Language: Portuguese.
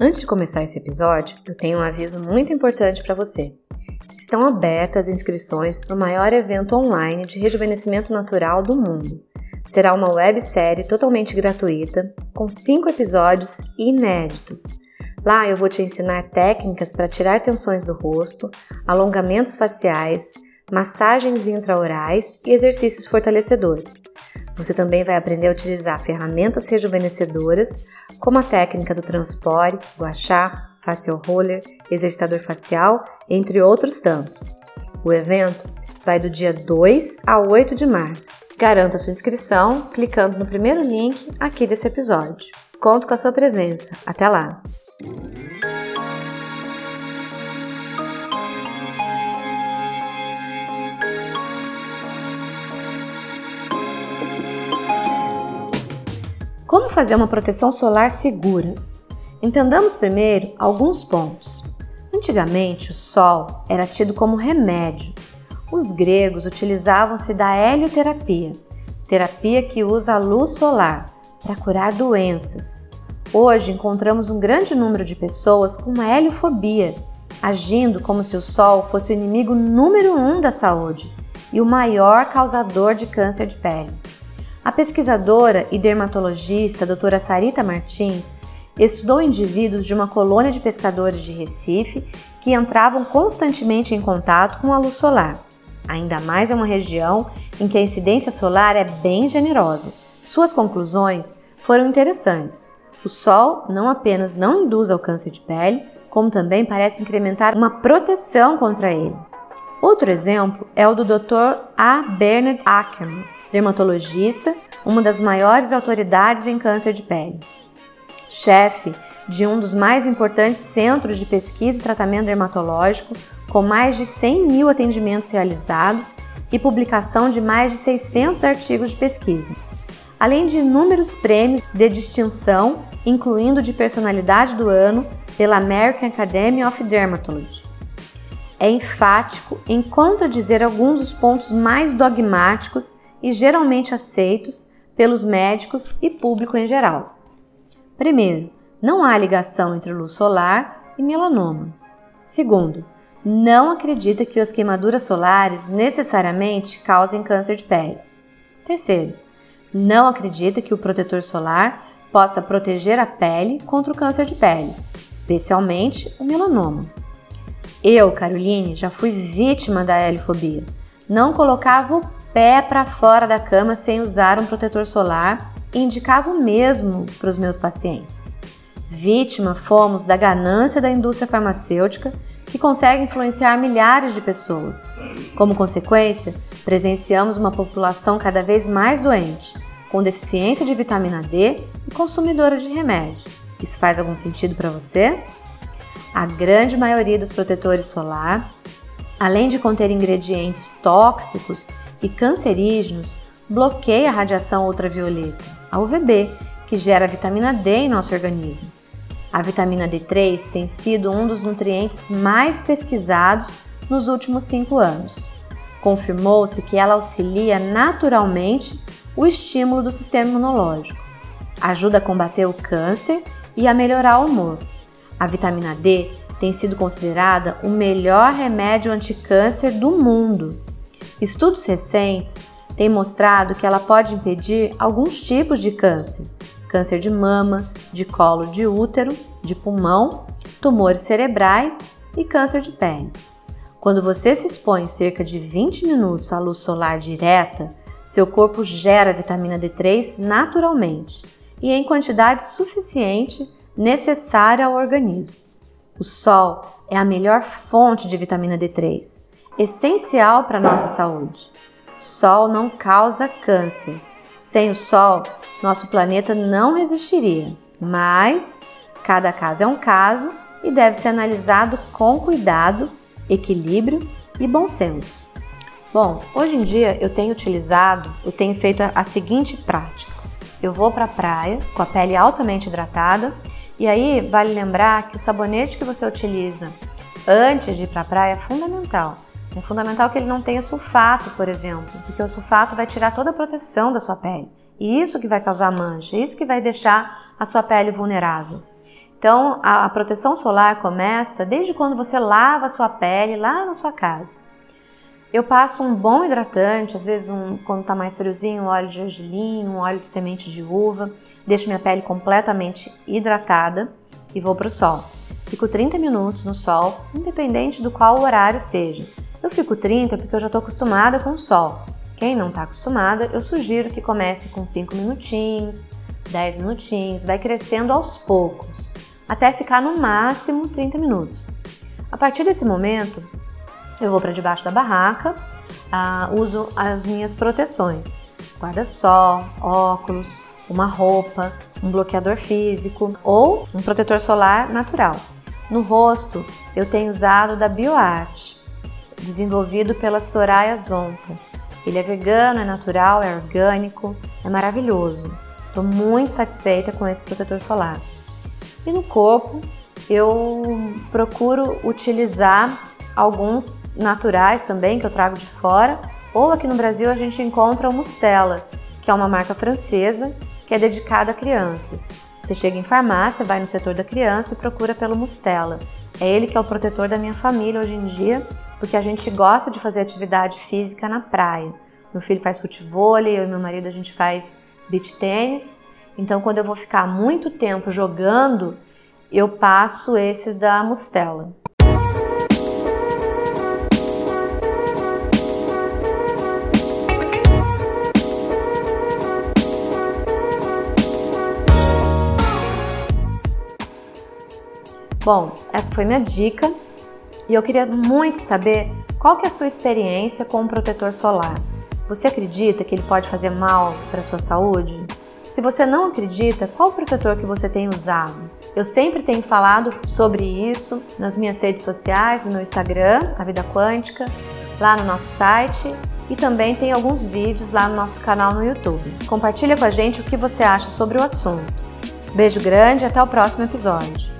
Antes de começar esse episódio, eu tenho um aviso muito importante para você. Estão abertas inscrições para o maior evento online de rejuvenescimento natural do mundo. Será uma websérie totalmente gratuita, com cinco episódios inéditos. Lá eu vou te ensinar técnicas para tirar tensões do rosto, alongamentos faciais, massagens intraorais e exercícios fortalecedores. Você também vai aprender a utilizar ferramentas rejuvenescedoras, como a técnica do transpore, guachá, facial roller, exercitador facial, entre outros tantos. O evento vai do dia 2 a 8 de março. Garanta sua inscrição clicando no primeiro link aqui desse episódio. Conto com a sua presença. Até lá! Como fazer uma proteção solar segura? Entendamos primeiro alguns pontos. Antigamente, o sol era tido como remédio. Os gregos utilizavam-se da helioterapia, terapia que usa a luz solar para curar doenças. Hoje encontramos um grande número de pessoas com uma heliofobia, agindo como se o sol fosse o inimigo número um da saúde e o maior causador de câncer de pele. A pesquisadora e dermatologista doutora Sarita Martins estudou indivíduos de uma colônia de pescadores de Recife que entravam constantemente em contato com a luz solar. Ainda mais é uma região em que a incidência solar é bem generosa. Suas conclusões foram interessantes. O sol não apenas não induz ao câncer de pele, como também parece incrementar uma proteção contra ele. Outro exemplo é o do Dr. A. Bernard Ackerman, dermatologista, uma das maiores autoridades em câncer de pele. Chefe de um dos mais importantes centros de pesquisa e tratamento dermatológico, com mais de 100 mil atendimentos realizados e publicação de mais de 600 artigos de pesquisa, além de inúmeros prêmios de distinção, incluindo de personalidade do ano pela American Academy of Dermatology. É enfático em contradizer alguns dos pontos mais dogmáticos e geralmente aceitos pelos médicos e público em geral. Primeiro, não há ligação entre luz solar e melanoma. Segundo, não acredita que as queimaduras solares necessariamente causem câncer de pele. Terceiro, não acredita que o protetor solar possa proteger a pele contra o câncer de pele, especialmente o melanoma. Eu, Caroline, já fui vítima da helifobia. Não colocava o pé para fora da cama sem usar um protetor solar indicava o mesmo para os meus pacientes. Vítima fomos da ganância da indústria farmacêutica que consegue influenciar milhares de pessoas. Como consequência, presenciamos uma população cada vez mais doente, com deficiência de vitamina D e consumidora de remédio. Isso faz algum sentido para você? A grande maioria dos protetores solar, além de conter ingredientes tóxicos e cancerígenos, bloqueia a radiação ultravioleta, a UVB, que gera vitamina D em nosso organismo. A vitamina D3 tem sido um dos nutrientes mais pesquisados nos últimos cinco anos. Confirmou-se que ela auxilia naturalmente o estímulo do sistema imunológico, ajuda a combater o câncer e a melhorar o humor. A vitamina D tem sido considerada o melhor remédio anticâncer do mundo. Estudos recentes têm mostrado que ela pode impedir alguns tipos de câncer: câncer de mama, de colo de útero, de pulmão, tumores cerebrais e câncer de pele. Quando você se expõe cerca de 20 minutos à luz solar direta, seu corpo gera vitamina D3 naturalmente e em quantidade suficiente necessária ao organismo. O sol é a melhor fonte de vitamina D3 essencial para nossa saúde. Sol não causa câncer. Sem o Sol, nosso planeta não resistiria. Mas cada caso é um caso e deve ser analisado com cuidado, equilíbrio e bom senso. Bom, hoje em dia eu tenho utilizado, eu tenho feito a, a seguinte prática. Eu vou para a praia com a pele altamente hidratada e aí vale lembrar que o sabonete que você utiliza antes de ir para a praia é fundamental. É fundamental que ele não tenha sulfato, por exemplo, porque o sulfato vai tirar toda a proteção da sua pele. E isso que vai causar mancha, isso que vai deixar a sua pele vulnerável. Então, a, a proteção solar começa desde quando você lava a sua pele lá na sua casa. Eu passo um bom hidratante, às vezes um, quando está mais friozinho, um óleo de gergelim, um óleo de semente de uva. Deixo minha pele completamente hidratada e vou para o sol. Fico 30 minutos no sol, independente do qual horário seja. Eu fico 30 porque eu já estou acostumada com o sol. Quem não está acostumada, eu sugiro que comece com 5 minutinhos, 10 minutinhos, vai crescendo aos poucos, até ficar no máximo 30 minutos. A partir desse momento, eu vou para debaixo da barraca, uh, uso as minhas proteções: guarda-sol, óculos, uma roupa, um bloqueador físico ou um protetor solar natural. No rosto, eu tenho usado da BioArt, desenvolvido pela Soraya Zonta. Ele é vegano, é natural, é orgânico, é maravilhoso. Estou muito satisfeita com esse protetor solar. E no corpo, eu procuro utilizar alguns naturais também que eu trago de fora, ou aqui no Brasil a gente encontra o Mustela, que é uma marca francesa que é dedicada a crianças. Você chega em farmácia, vai no setor da criança e procura pelo Mustela. É ele que é o protetor da minha família hoje em dia, porque a gente gosta de fazer atividade física na praia. Meu filho faz futebol, eu e meu marido a gente faz beach tênis. Então, quando eu vou ficar muito tempo jogando, eu passo esse da Mustela. Bom, essa foi minha dica e eu queria muito saber qual que é a sua experiência com o protetor solar. Você acredita que ele pode fazer mal para a sua saúde? Se você não acredita, qual protetor que você tem usado? Eu sempre tenho falado sobre isso nas minhas redes sociais, no meu Instagram, a Vida Quântica, lá no nosso site e também tem alguns vídeos lá no nosso canal no YouTube. Compartilha com a gente o que você acha sobre o assunto. Beijo grande e até o próximo episódio.